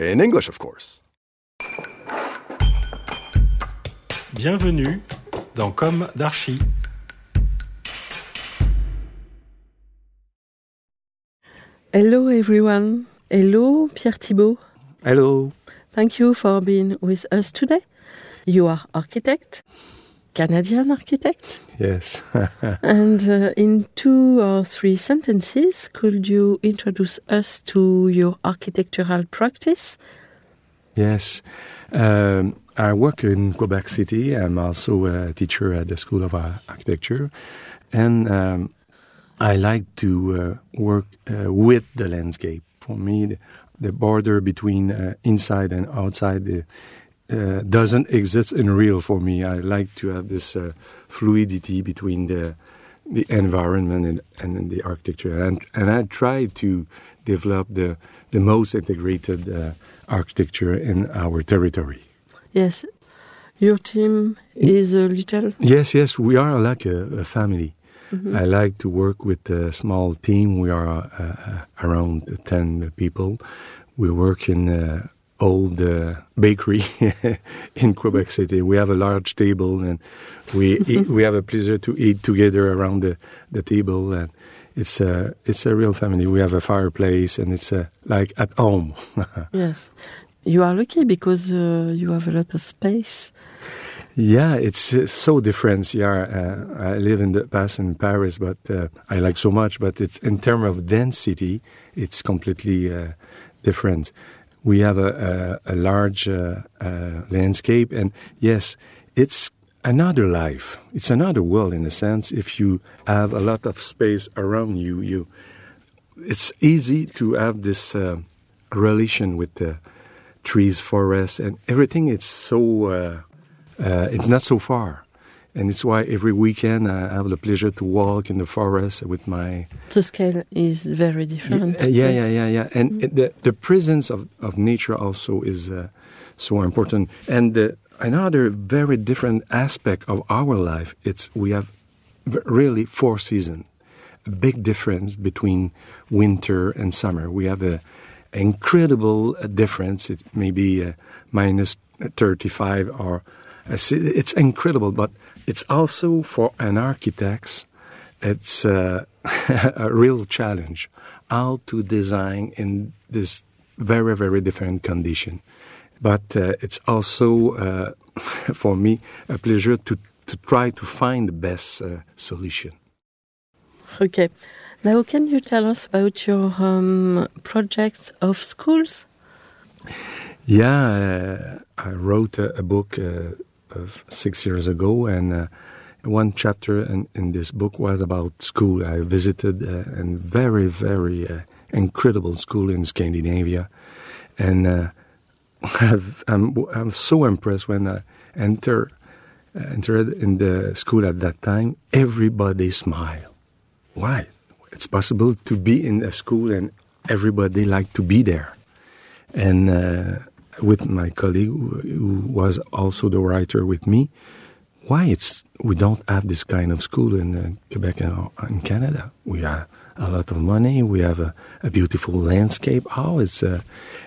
In English, of course. Bienvenue dans Com d'Archi. Hello everyone. Hello Pierre Thibault. Hello. Thank you for being with us today. You are architect, Canadian architect. Yes. And uh, in two or three sentences, could you introduce us to your architectural practice? yes. Um, I work in Quebec City. I'm also a teacher at the School of Architecture. And um, I like to uh, work uh, with the landscape. For me, the, the border between uh, inside and outside uh, doesn't exist in real for me. I like to have this uh, fluidity between the the environment and, and the architecture, and and I try to develop the the most integrated uh, architecture in our territory. Yes. Your team is a little. Yes, yes, we are like a, a family. I like to work with a small team. We are uh, uh, around 10 people. We work in uh, old uh, bakery in Quebec City. We have a large table and we eat, we have a pleasure to eat together around the, the table and it's a it's a real family. We have a fireplace and it's uh, like at home. Yes. You are lucky because uh, you have a lot of space. Yeah, it's uh, so different. Yeah, uh, I live in the past in Paris, but uh, I like so much. But it's in terms of density, it's completely uh, different. We have a, a, a large uh, uh, landscape, and yes, it's another life. It's another world in a sense. If you have a lot of space around you, you it's easy to have this uh, relation with the trees, forests, and everything. It's so uh, uh, it's not so far, and it's why every weekend I have the pleasure to walk in the forest with my The scale is very different. yeah, yeah, yeah, yeah, yeah. And it- the the presence of, of nature also is uh, so important. And the, another very different aspect of our life, it's we have really four seasons. A big difference between winter and summer. We have a incredible uh, difference. It's maybe uh, minus 35 or uh, it's incredible, but it's also for an architect it's uh, a real challenge how to design in this very very different condition but uh, it's also uh, for me a pleasure to, to try to find the best uh, solution Okay. Now, can you tell us about your um, projects of schools? Yeah, uh, I wrote a, a book uh, of six years ago, and uh, one chapter in, in this book was about school. I visited uh, a very, very uh, incredible school in Scandinavia, and uh, I've, I'm, I'm so impressed when I enter, entered in the school at that time. Everybody smiled. Why? It's possible to be in a school and everybody like to be there and uh, with my colleague who, was also the writer with me why it's we don't have this kind of school in uh, Quebec and in Canada. We have a lot of money we have a, a beautiful landscape how it's uh,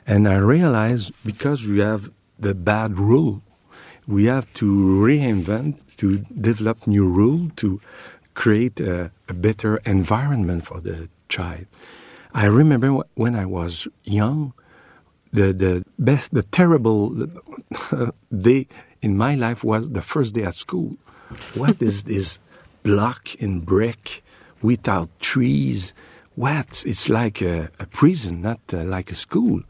and I realized because we have the bad rule we have to reinvent to develop new rule to create a, a better environment for the child. I remember when I was young, the the best, the terrible day in my life was the first day at school. What is this block in brick without trees? What? It's like a, a prison, not uh, like a school.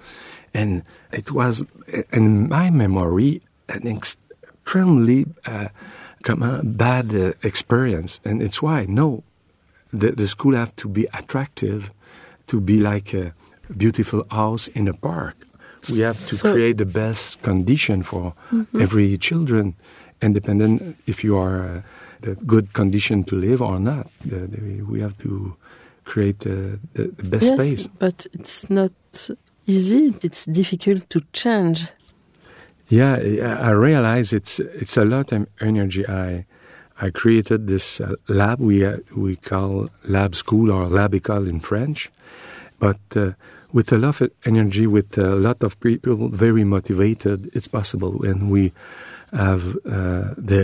And it was, in my memory, an extremely uh, bad uh, experience. And it's why, no, the, the school have to be attractive, to be like a beautiful house in a park. We have to So- create the best condition for every children, independent if you are uh, the good condition to live or not. The, the, we have to create uh, the, the best yes, space. but it's not easy. It's difficult to change. Yeah, I I realize it's it's a lot of energy. I I created this uh, lab we uh, we call lab school or lab école in French, but uh, with a lot of energy, with a lot of people very motivated, it's possible. And we have uh, the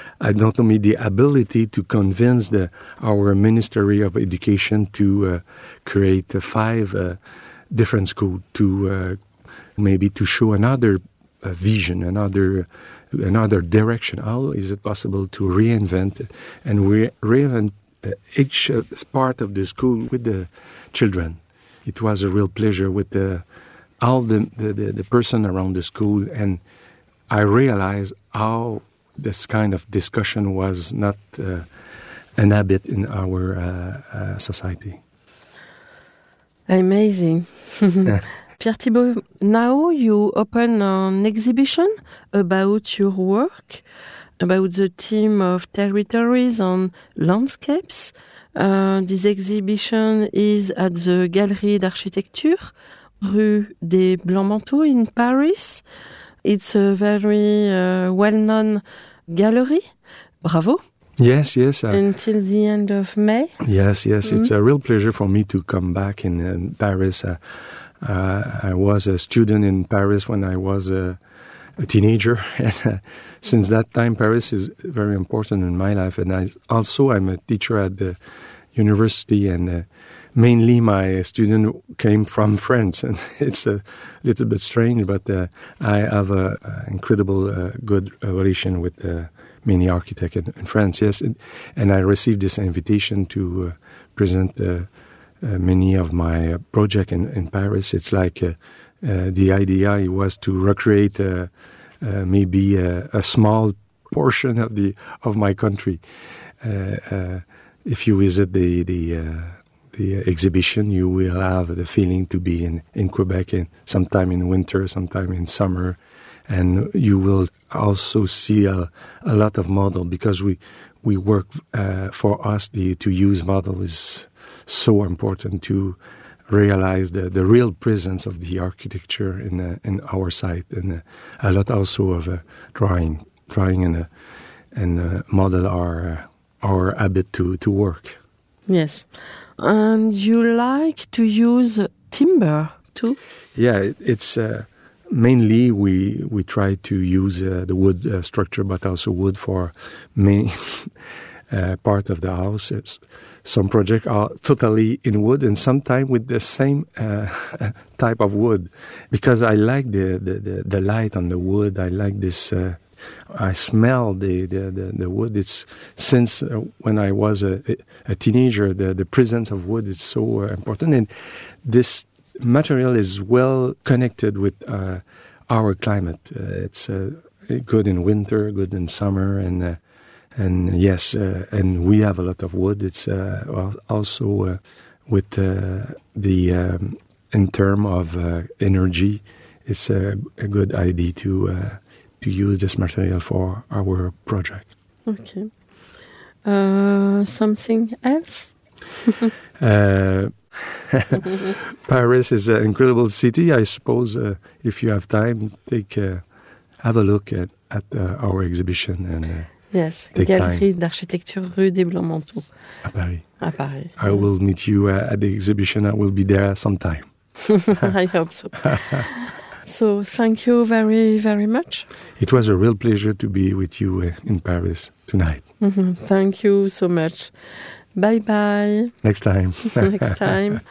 I don't know me the ability to convince the our Ministry of Education to uh, create five uh, different schools to uh, maybe to show another vision, another another direction. How is it possible to reinvent and re- reinvent each uh, part of the school with the children? It was a real pleasure with the all the the, the, the person around the school, and I realized how this kind of discussion was not uh, an habit in our uh, uh, society. Amazing. Pierre Thibault, now you open an exhibition about your work, about the theme of territories and landscapes. Uh, this exhibition is at the Galerie d'Architecture, Rue des Blancs-Manteaux in Paris. It's a very uh, well-known gallery. Bravo. Yes, yes. uh, Until the end of May. Yes, yes, it's a real pleasure for me to come back in, in Paris. Uh, uh, I was a student in Paris when I was a, teenager, and since that time, Paris is very important in my life. And I also I'm a teacher at the university, and uh, mainly my student came from France, and it's a little bit strange, but uh, I have a, a incredible uh, good relation with. Uh, many architects in, in France, yes, and, and I received this invitation to uh, present uh, many of my projects in, in Paris. It's like the idea was to recreate uh, uh, maybe a, small portion of the of my country. Uh, uh, if you visit the the uh, the exhibition, you will have the feeling to be in, in Quebec in sometime in winter, sometime in summer, and you will also see a, a lot of model because we we work uh, for us the to use model is so important to realize the, the real presence of the architecture in uh, in our site and uh, a lot also of uh, drawing drawing and uh, and uh, model our our habit to to work. Yes. And you like to use timber too? Yeah, it, it's uh, mainly we we try to use uh, the wood uh, structure, but also wood for main uh, part of the house. It's, some projects are totally in wood, and sometimes with the same uh, type of wood, because I like the, the, the, the light on the wood. I like this. Uh, I smell the, the, the, the wood. It's since uh, when I was a, a teenager, the, the presence of wood is so uh, important, and this material is well connected with our climate. It's good in winter, good in summer, and and yes, uh, and we have a lot of wood. It's uh, also uh, with uh, the um, in term of uh, energy, it's a, a good idea to uh, to use this material for our project. Okay. Uh, something else? Uh, Paris is an incredible city. I suppose uh, if you have time, take uh, have a look at at uh, our exhibition and uh, Yes. Take Galerie d'Architecture Rue des Blancs-Manteaux at Paris. à Paris. I will meet you uh, at the exhibition. I will be there sometime. I hope so. so thank you very, very much. It was a real pleasure to be with you uh, in Paris tonight. Mhm. Thank you so much. Bye bye. Next time. Next time.